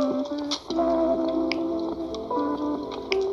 Underflow.